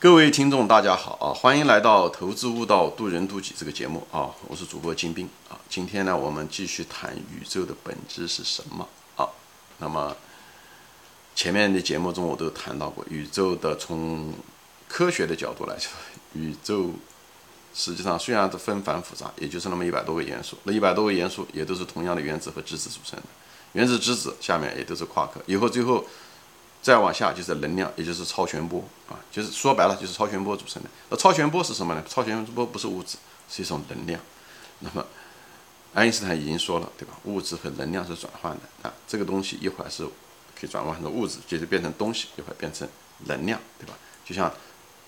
各位听众，大家好啊！欢迎来到《投资悟道，渡人渡己》这个节目啊！我是主播金兵啊！今天呢，我们继续谈宇宙的本质是什么啊？那么前面的节目中我都谈到过，宇宙的从科学的角度来说，宇宙实际上虽然是纷繁复杂，也就是那么一百多个元素，那一百多个元素也都是同样的原子和质子组成的，原子、质子下面也都是夸克，以后最后。再往下就是能量，也就是超弦波啊，就是说白了就是超弦波组成的。那超弦波是什么呢？超弦波不是物质，是一种能量。那么爱因斯坦已经说了，对吧？物质和能量是转换的啊，这个东西一会儿是可以转换成物质，接着变成东西，一会儿变成能量，对吧？就像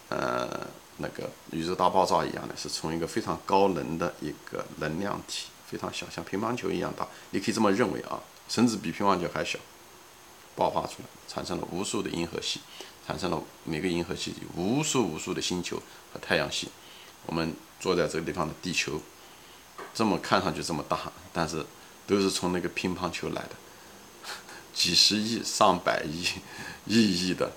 呃那个宇宙大爆炸一样的，是从一个非常高能的一个能量体，非常小，像乒乓球一样大，你可以这么认为啊，甚至比乒乓球还小。爆发出来，产生了无数的银河系，产生了每个银河系里无数无数的星球和太阳系。我们坐在这个地方的地球，这么看上去这么大，但是都是从那个乒乓球来的，几十亿、上百亿、亿亿的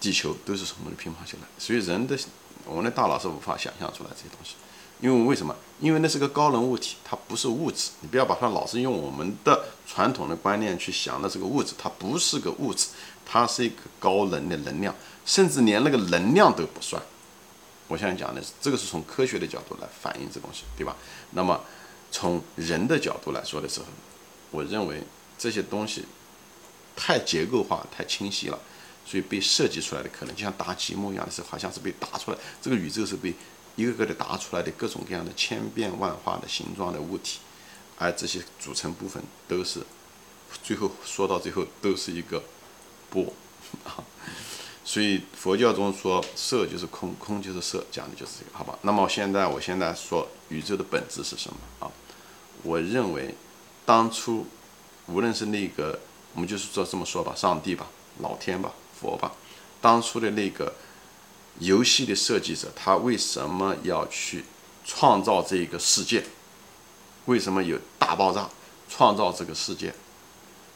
地球都是从那个乒乓球来。所以人的我们的大脑是无法想象出来这些东西。因为为什么？因为那是个高能物体，它不是物质。你不要把它老是用我们的传统的观念去想，那是个物质，它不是个物质，它是一个高能的能量，甚至连那个能量都不算。我现在讲的是，这个是从科学的角度来反映这东西，对吧？那么从人的角度来说的时候，我认为这些东西太结构化、太清晰了，所以被设计出来的可能就像搭积木一样的是，好像是被答出来，这个宇宙是被。一个个的答出来的各种各样的千变万化的形状的物体，而这些组成部分都是，最后说到最后都是一个波啊。所以佛教中说色就是空，空就是色，讲的就是这个，好吧？那么现在我现在说宇宙的本质是什么啊？我认为当初无论是那个，我们就是说这么说吧，上帝吧，老天吧，佛吧，当初的那个。游戏的设计者，他为什么要去创造这个世界？为什么有大爆炸创造这个世界？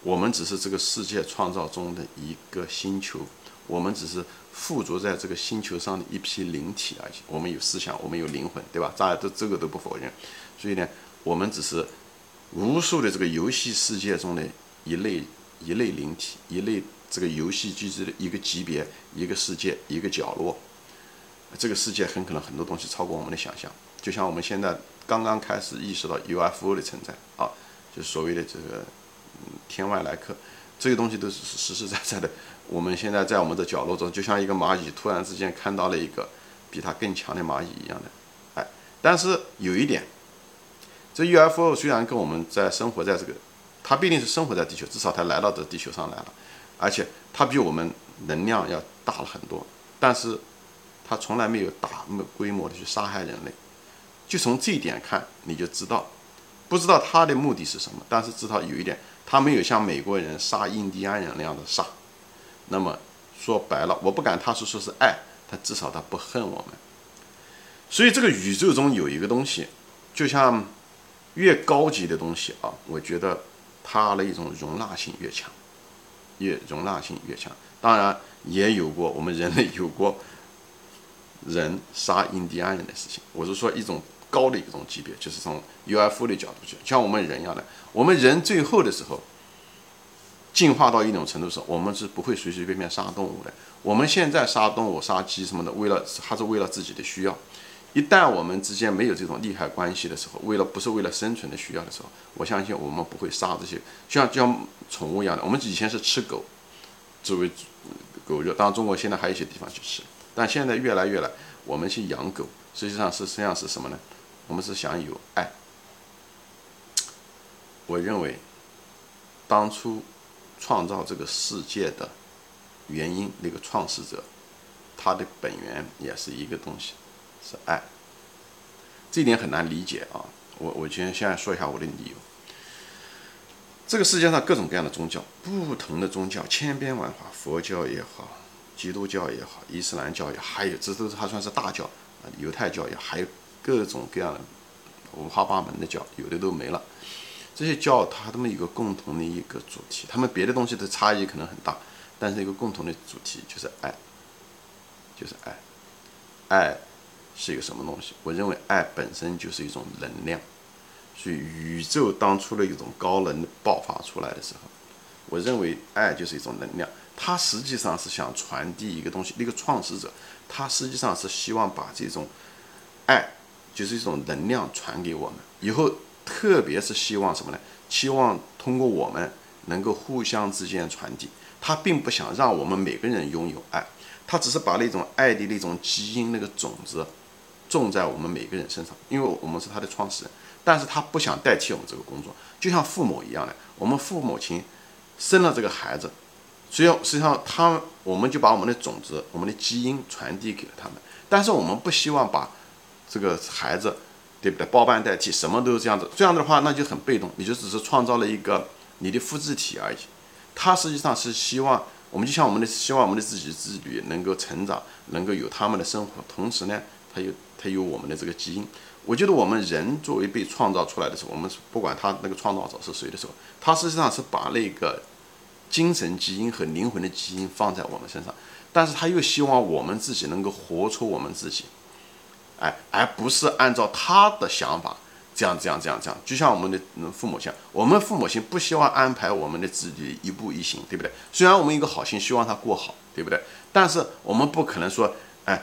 我们只是这个世界创造中的一个星球，我们只是附着在这个星球上的一批灵体而已。我们有思想，我们有灵魂，对吧？大家都这个都不否认。所以呢，我们只是无数的这个游戏世界中的一类一类灵体，一类这个游戏机制的一个级别、一个世界、一个角落。这个世界很可能很多东西超过我们的想象，就像我们现在刚刚开始意识到 UFO 的存在啊，就是所谓的这个天外来客，这些东西都是实实在在的。我们现在在我们的角落中，就像一个蚂蚁突然之间看到了一个比它更强的蚂蚁一样的，哎，但是有一点，这 UFO 虽然跟我们在生活在这个，它不一定是生活在地球，至少它来到这地球上来了，而且它比我们能量要大了很多，但是。他从来没有大规模的去杀害人类，就从这一点看，你就知道，不知道他的目的是什么，但是知道有一点，他没有像美国人杀印第安人那样的杀。那么说白了，我不敢他是说是爱，他至少他不恨我们。所以这个宇宙中有一个东西，就像越高级的东西啊，我觉得它的一种容纳性越强，越容纳性越强。当然也有过我们人类有过。人杀印第安人的事情，我是说一种高的一种级别，就是从 UFO 的角度去，像我们人一样的，我们人最后的时候进化到一种程度时候，我们是不会随随便便杀动物的。我们现在杀动物、杀鸡什么的，为了还是为了自己的需要。一旦我们之间没有这种利害关系的时候，为了不是为了生存的需要的时候，我相信我们不会杀这些，像就像宠物一样的。我们以前是吃狗作为狗肉，当然中国现在还有一些地方去吃。但现在越来越来，我们去养狗，实际上是实际上是什么呢？我们是想有爱。我认为，当初创造这个世界的原因，那个创始者，他的本源也是一个东西，是爱。这一点很难理解啊！我我先现在说一下我的理由。这个世界上各种各样的宗教，不同的宗教千变万化，佛教也好。基督教也好，伊斯兰教也好，还有这都是还算是大教啊，犹太教也还有各种各样的五花八门的教，有的都没了。这些教它这么一个共同的一个主题，他们别的东西的差异可能很大，但是一个共同的主题就是爱。就是爱。爱是一个什么东西？我认为爱本身就是一种能量。所以宇宙当初的一种高能爆发出来的时候，我认为爱就是一种能量。它实际上是想传递一个东西。那个创始者，他实际上是希望把这种爱，就是一种能量传给我们。以后，特别是希望什么呢？希望通过我们能够互相之间传递。他并不想让我们每个人拥有爱，他只是把那种爱的那种基因、那个种子种在我们每个人身上，因为我们是他的创始人。但是他不想代替我们这个工作，就像父母一样的，我们父母亲生了这个孩子。实际上，实际上，他我们就把我们的种子、我们的基因传递给了他们。但是我们不希望把这个孩子，对不对？包办代替，什么都是这样子。这样的话，那就很被动，你就只是创造了一个你的复制体而已。他实际上是希望我们，就像我们的希望我们的自己子女能够成长，能够有他们的生活，同时呢，他有他有我们的这个基因。我觉得我们人作为被创造出来的时候，我们不管他那个创造者是谁的时候，他实际上是把那个。精神基因和灵魂的基因放在我们身上，但是他又希望我们自己能够活出我们自己，哎，而不是按照他的想法这样这样这样这样。就像我们的父母亲，我们父母亲不希望安排我们的子女一步一行，对不对？虽然我们一个好心，希望他过好，对不对？但是我们不可能说，哎，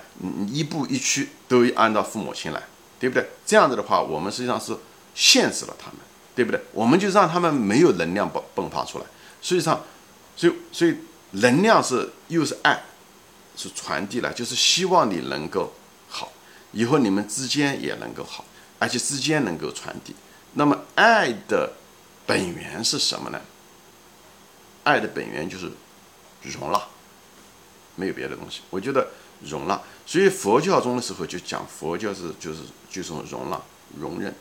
一步一趋都按照父母亲来，对不对？这样子的话，我们实际上是限制了他们，对不对？我们就让他们没有能量迸迸发出来，实际上。所以，所以能量是又是爱，是传递了，就是希望你能够好，以后你们之间也能够好，而且之间能够传递。那么，爱的本源是什么呢？爱的本源就是容纳，没有别的东西。我觉得容纳。所以佛教中的时候就讲佛教是就是就是容纳、容忍、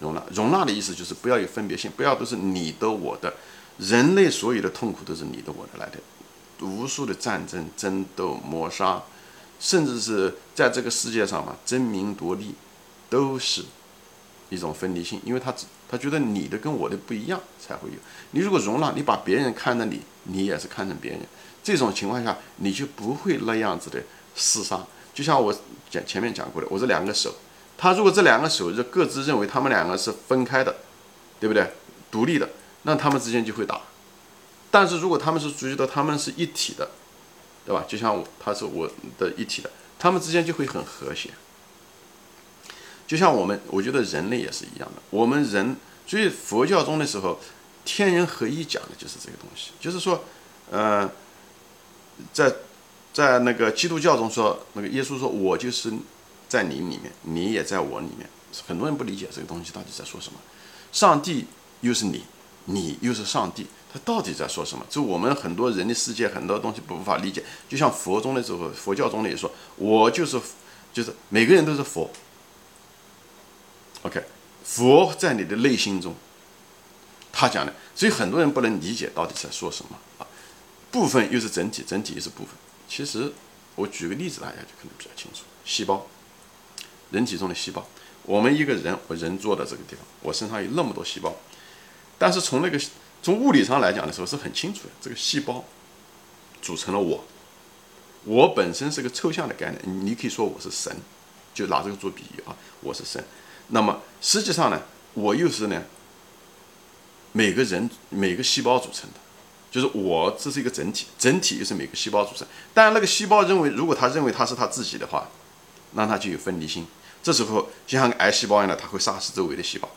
容纳。容纳的意思就是不要有分别心，不要都是你的我的。人类所有的痛苦都是你的我的来的，无数的战争、争斗、谋杀，甚至是在这个世界上嘛，争名夺利，都是一种分离性，因为他他觉得你的跟我的不一样才会有。你如果容纳，你把别人看着你，你也是看着别人，这种情况下你就不会那样子的厮杀。就像我讲前面讲过的，我这两个手，他如果这两个手就各自认为他们两个是分开的，对不对？独立的。那他们之间就会打，但是如果他们是注意到他们是一体的，对吧？就像我，他是我的一体的，他们之间就会很和谐。就像我们，我觉得人类也是一样的。我们人，所以佛教中的时候，天人合一讲的就是这个东西，就是说，呃，在在那个基督教中说，那个耶稣说我就是在你里面，你也在我里面。很多人不理解这个东西到底在说什么，上帝又是你。你又是上帝，他到底在说什么？就我们很多人的世界，很多东西不无法理解。就像佛中的时候，佛教中的也说，我就是，就是每个人都是佛。OK，佛在你的内心中，他讲的，所以很多人不能理解到底在说什么啊。部分又是整体，整体又是部分。其实我举个例子，大家就可能比较清楚。细胞，人体中的细胞，我们一个人，我人坐的这个地方，我身上有那么多细胞。但是从那个从物理上来讲的时候是很清楚的，这个细胞组成了我，我本身是个抽象的概念，你可以说我是神，就拿这个做比喻啊，我是神。那么实际上呢，我又是呢每个人每个细胞组成的，就是我这是一个整体，整体又是每个细胞组成。但那个细胞认为，如果他认为他是他自己的话，那他就有分离心，这时候就像癌细胞一样的，他会杀死周围的细胞，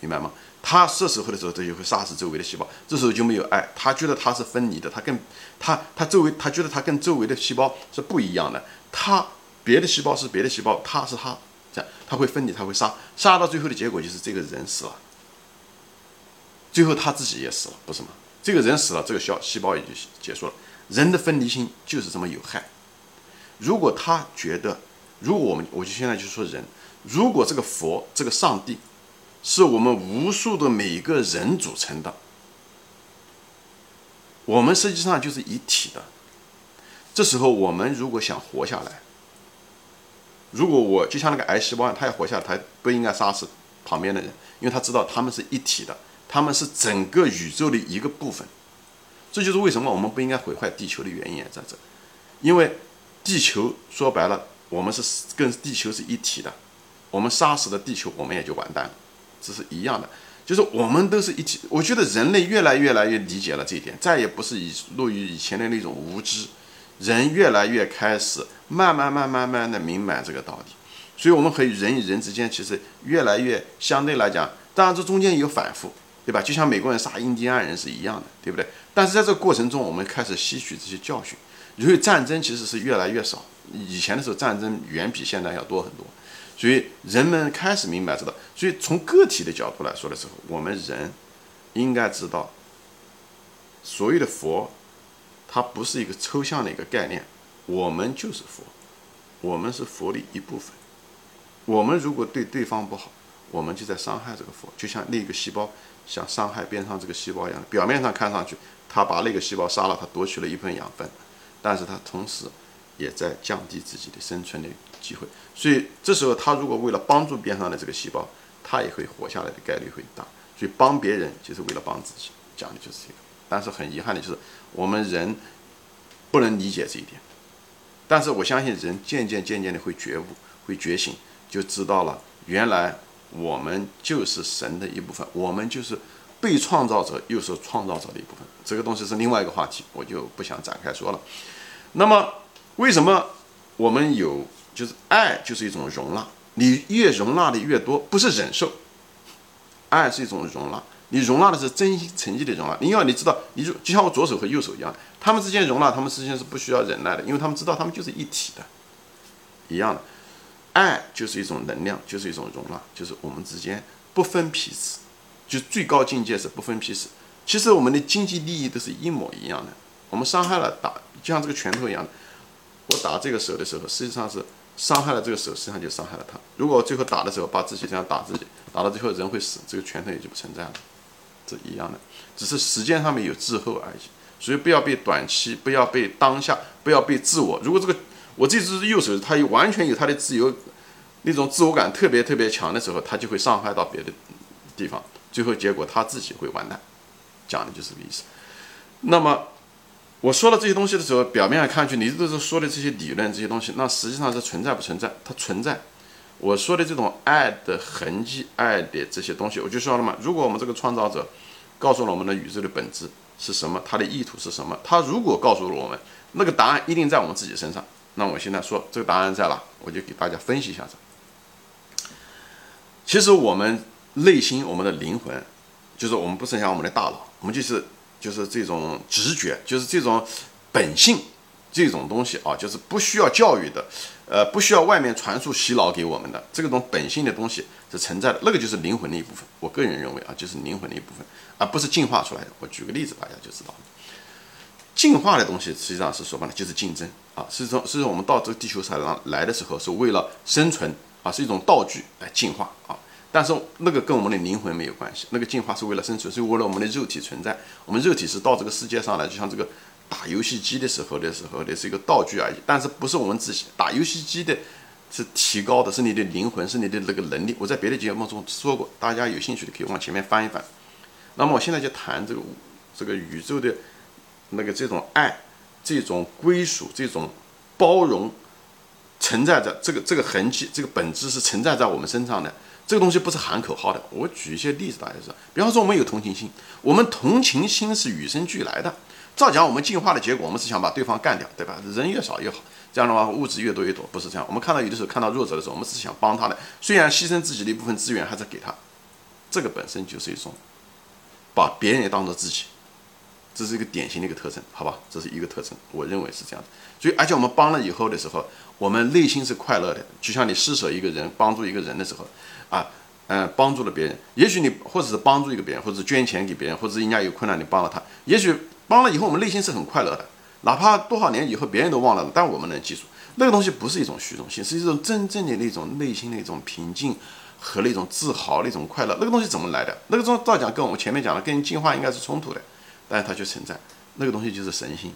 明白吗？他这时候的时候，他就会杀死周围的细胞，这时候就没有爱。他觉得他是分离的，他跟他他周围，他觉得他跟周围的细胞是不一样的。他别的细胞是别的细胞，他是他，这样他会分离，他会杀，杀到最后的结果就是这个人死了，最后他自己也死了，不是吗？这个人死了，这个小细胞也就结束了。人的分离心就是这么有害。如果他觉得，如果我们，我就现在就说人，如果这个佛，这个上帝。是我们无数的每个人组成的，我们实际上就是一体的。这时候，我们如果想活下来，如果我就像那个癌细胞，它要活下来，它不应该杀死旁边的人，因为他知道他们是一体的，他们是整个宇宙的一个部分。这就是为什么我们不应该毁坏地球的原因在这，因为地球说白了，我们是跟地球是一体的，我们杀死了地球，我们也就完蛋了，这是一样的。就是我们都是一起。我觉得人类越来越来越理解了这一点，再也不是以落于以前的那种无知，人越来越开始慢慢慢慢慢的明白这个道理。所以，我们和人与人之间其实越来越相对来讲，当然这中间有反复，对吧？就像美国人杀印第安人是一样的，对不对？但是在这个过程中，我们开始吸取这些教训，因为战争其实是越来越少。以前的时候，战争远比现在要多很多。所以人们开始明白这个，所以从个体的角度来说的时候，我们人应该知道，所谓的佛，它不是一个抽象的一个概念，我们就是佛，我们是佛的一部分。我们如果对对方不好，我们就在伤害这个佛，就像那个细胞像伤害边上这个细胞一样，表面上看上去，他把那个细胞杀了，他夺取了一份养分，但是他同时也在降低自己的生存的机会。所以这时候，他如果为了帮助边上的这个细胞，他也会活下来的概率会大。所以帮别人就是为了帮自己，讲的就是这个。但是很遗憾的就是，我们人不能理解这一点。但是我相信，人渐渐渐渐的会觉悟，会觉醒，就知道了，原来我们就是神的一部分，我们就是被创造者，又是创造者的一部分。这个东西是另外一个话题，我就不想展开说了。那么，为什么我们有？就是爱，就是一种容纳。你越容纳的越多，不是忍受。爱是一种容纳，你容纳的是真心诚意的容纳。你要你知道，你就就像我左手和右手一样，他们之间容纳，他们之间是不需要忍耐的，因为他们知道他们就是一体的，一样的。爱就是一种能量，就是一种容纳，就是我们之间不分彼此，就最高境界是不分彼此。其实我们的经济利益都是一模一样的。我们伤害了打，就像这个拳头一样的，我打这个手的时候，实际上是。伤害了这个手，实际上就伤害了他。如果最后打的时候把自己这样打自己，打到最后人会死，这个拳头也就不存在了，这一样的，只是时间上面有滞后而已。所以不要被短期，不要被当下，不要被自我。如果这个我这只右手，它完全有它的自由，那种自我感特别特别强的时候，它就会伤害到别的地方，最后结果他自己会完蛋。讲的就是这个意思。那么。我说了这些东西的时候，表面上看去，你都是说的这些理论这些东西，那实际上是存在不存在？它存在。我说的这种爱的痕迹、爱的这些东西，我就说了嘛。如果我们这个创造者告诉了我们的宇宙的本质是什么，他的意图是什么，他如果告诉了我们，那个答案一定在我们自己身上。那我现在说这个答案在哪，我就给大家分析一下子。其实我们内心、我们的灵魂，就是我们不剩下我们的大脑，我们就是。就是这种直觉，就是这种本性，这种东西啊，就是不需要教育的，呃，不需要外面传输洗脑给我们的这个种本性的东西是存在的，那个就是灵魂的一部分。我个人认为啊，就是灵魂的一部分，而不是进化出来的。我举个例子，大家就知道了。进化的东西实际上是说白了就是竞争啊，是从是我们到这个地球上来的时候是为了生存啊，是一种道具来进化啊。但是那个跟我们的灵魂没有关系，那个进化是为了生存，是为了我们的肉体存在。我们肉体是到这个世界上来，就像这个打游戏机的时候的时候的是一个道具而已。但是不是我们自己打游戏机的，是提高的，是你的灵魂，是你的那个能力。我在别的节目中说过，大家有兴趣的可以往前面翻一翻。那么我现在就谈这个这个宇宙的那个这种爱、这种归属、这种包容，存在着这个这个痕迹、这个本质是存在在我们身上的。这个东西不是喊口号的，我举一些例子，大家知道。比方说，我们有同情心，我们同情心是与生俱来的。照讲，我们进化的结果，我们是想把对方干掉，对吧？人越少越好，这样的话物质越多越多，不是这样。我们看到有的时候看到弱者的时候，我们是想帮他的，虽然牺牲自己的一部分资源还是给他，这个本身就是一种把别人也当做自己，这是一个典型的一个特征，好吧？这是一个特征，我认为是这样的。所以，而且我们帮了以后的时候，我们内心是快乐的，就像你施舍一个人、帮助一个人的时候。啊，嗯，帮助了别人，也许你或者是帮助一个别人，或者是捐钱给别人，或者人家有困难你帮了他，也许帮了以后我们内心是很快乐的，哪怕多少年以后别人都忘了，但我们能记住那个东西不是一种虚荣心，是一种真正的那种内心的一种平静和那种自豪那种快乐。那个东西怎么来的？那个东西照讲跟我们前面讲的跟进化应该是冲突的，但是它却存在。那个东西就是神性，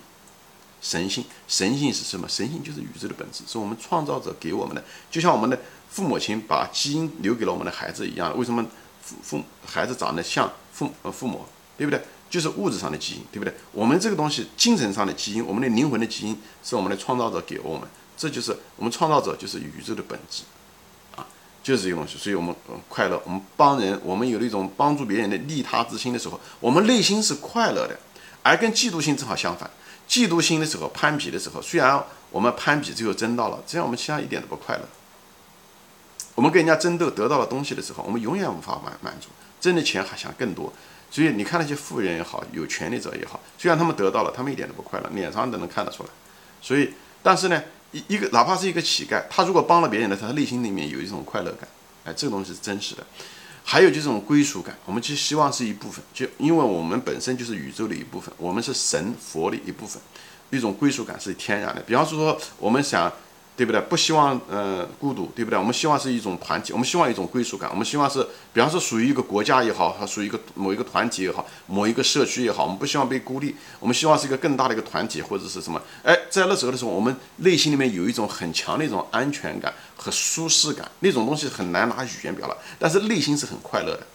神性，神性是什么？神性就是宇宙的本质，是我们创造者给我们的，就像我们的。父母亲把基因留给了我们的孩子一样，为什么父父孩子长得像父呃父母，对不对？就是物质上的基因，对不对？我们这个东西，精神上的基因，我们的灵魂的基因，是我们的创造者给我们，这就是我们创造者，就是宇宙的本质，啊，就是这个东西。所以我们快乐，我们帮人，我们有了一种帮助别人的利他之心的时候，我们内心是快乐的，而跟嫉妒心正好相反。嫉妒心的时候，攀比的时候，虽然我们攀比最后争到了，这样我们其他一点都不快乐。我们跟人家争斗得到了东西的时候，我们永远无法满满足，挣的钱还想更多。所以你看那些富人也好，有权利者也好，虽然他们得到了，他们一点都不快乐，脸上都能看得出来。所以，但是呢，一一个哪怕是一个乞丐，他如果帮了别人的，他内心里面有一种快乐感，哎，这个东西是真实的。还有就是这种归属感，我们其实希望是一部分，就因为我们本身就是宇宙的一部分，我们是神佛的一部分，一种归属感是天然的。比方说，我们想。对不对？不希望呃孤独，对不对？我们希望是一种团体，我们希望一种归属感，我们希望是，比方说属于一个国家也好，和属于一个某一个团体也好，某一个社区也好，我们不希望被孤立，我们希望是一个更大的一个团体或者是什么？哎，在那时候的时候，我们内心里面有一种很强的一种安全感和舒适感，那种东西很难拿语言表达，但是内心是很快乐的。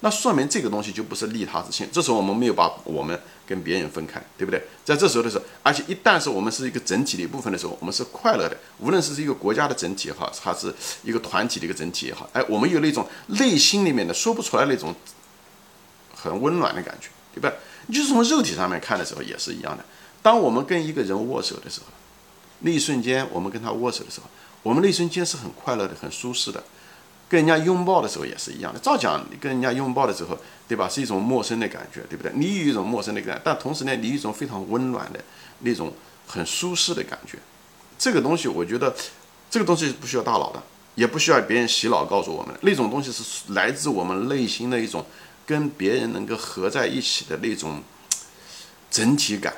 那说明这个东西就不是利他之心，这时候我们没有把我们跟别人分开，对不对？在这时候的时候，而且一旦是我们是一个整体的一部分的时候，我们是快乐的。无论是一个国家的整体也好，还是一个团体的一个整体也好，哎，我们有那种内心里面的说不出来那种很温暖的感觉，对吧？你就是从肉体上面看的时候也是一样的。当我们跟一个人握手的时候，那一瞬间我们跟他握手的时候，我们那一瞬间是很快乐的，很舒适的。跟人家拥抱的时候也是一样的，照讲你跟人家拥抱的时候，对吧？是一种陌生的感觉，对不对？你有一种陌生的感觉，但同时呢，你有一种非常温暖的那种很舒适的感觉。这个东西，我觉得这个东西不需要大脑的，也不需要别人洗脑告诉我们。那种东西是来自我们内心的一种跟别人能够合在一起的那种整体感，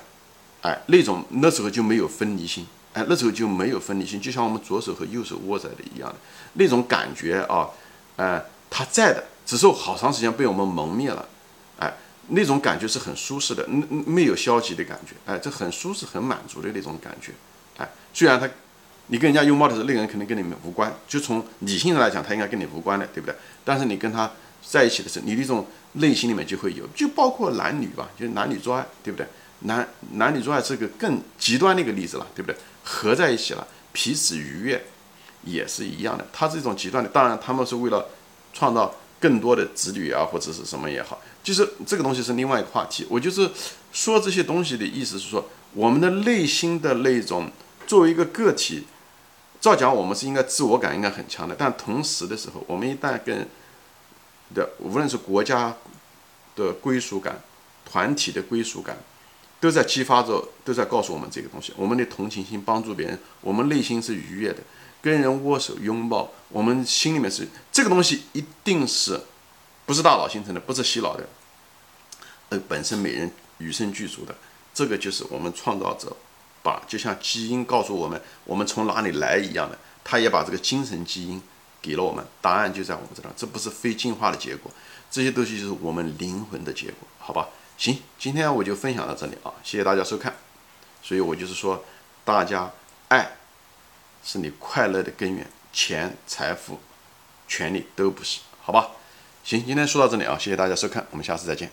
哎，那种那时候就没有分离心。那时候就没有分离性，就像我们左手和右手握在的一样的那种感觉啊，哎，它在的，只是好长时间被我们蒙灭了，哎，那种感觉是很舒适的，没有消极的感觉，哎，这很舒适、很满足的那种感觉，哎，虽然他，你跟人家拥抱的时候，那个人可能跟你们无关，就从理性上来讲，他应该跟你无关的，对不对？但是你跟他在一起的时候，你那种内心里面就会有，就包括男女吧，就是男女做爱，对不对？男男女做爱是个更极端的一个例子了，对不对？合在一起了，彼此愉悦，也是一样的。它是一种极端的，当然他们是为了创造更多的子女啊，或者是什么也好，就是这个东西是另外一个话题。我就是说这些东西的意思是说，我们的内心的那种作为一个个体，照讲我们是应该自我感应该很强的，但同时的时候，我们一旦跟的无论是国家的归属感、团体的归属感。都在激发着，都在告诉我们这个东西。我们的同情心，帮助别人，我们内心是愉悦的。跟人握手拥抱，我们心里面是这个东西，一定是不是大脑形成的，不是洗脑的，呃，本身每人与生俱足的。这个就是我们创造者把，就像基因告诉我们我们从哪里来一样的，他也把这个精神基因给了我们，答案就在我们这儿。这不是非进化的结果，这些东西就是我们灵魂的结果，好吧？行，今天我就分享到这里啊，谢谢大家收看。所以我就是说，大家爱是你快乐的根源，钱、财富、权利都不是，好吧？行，今天说到这里啊，谢谢大家收看，我们下次再见。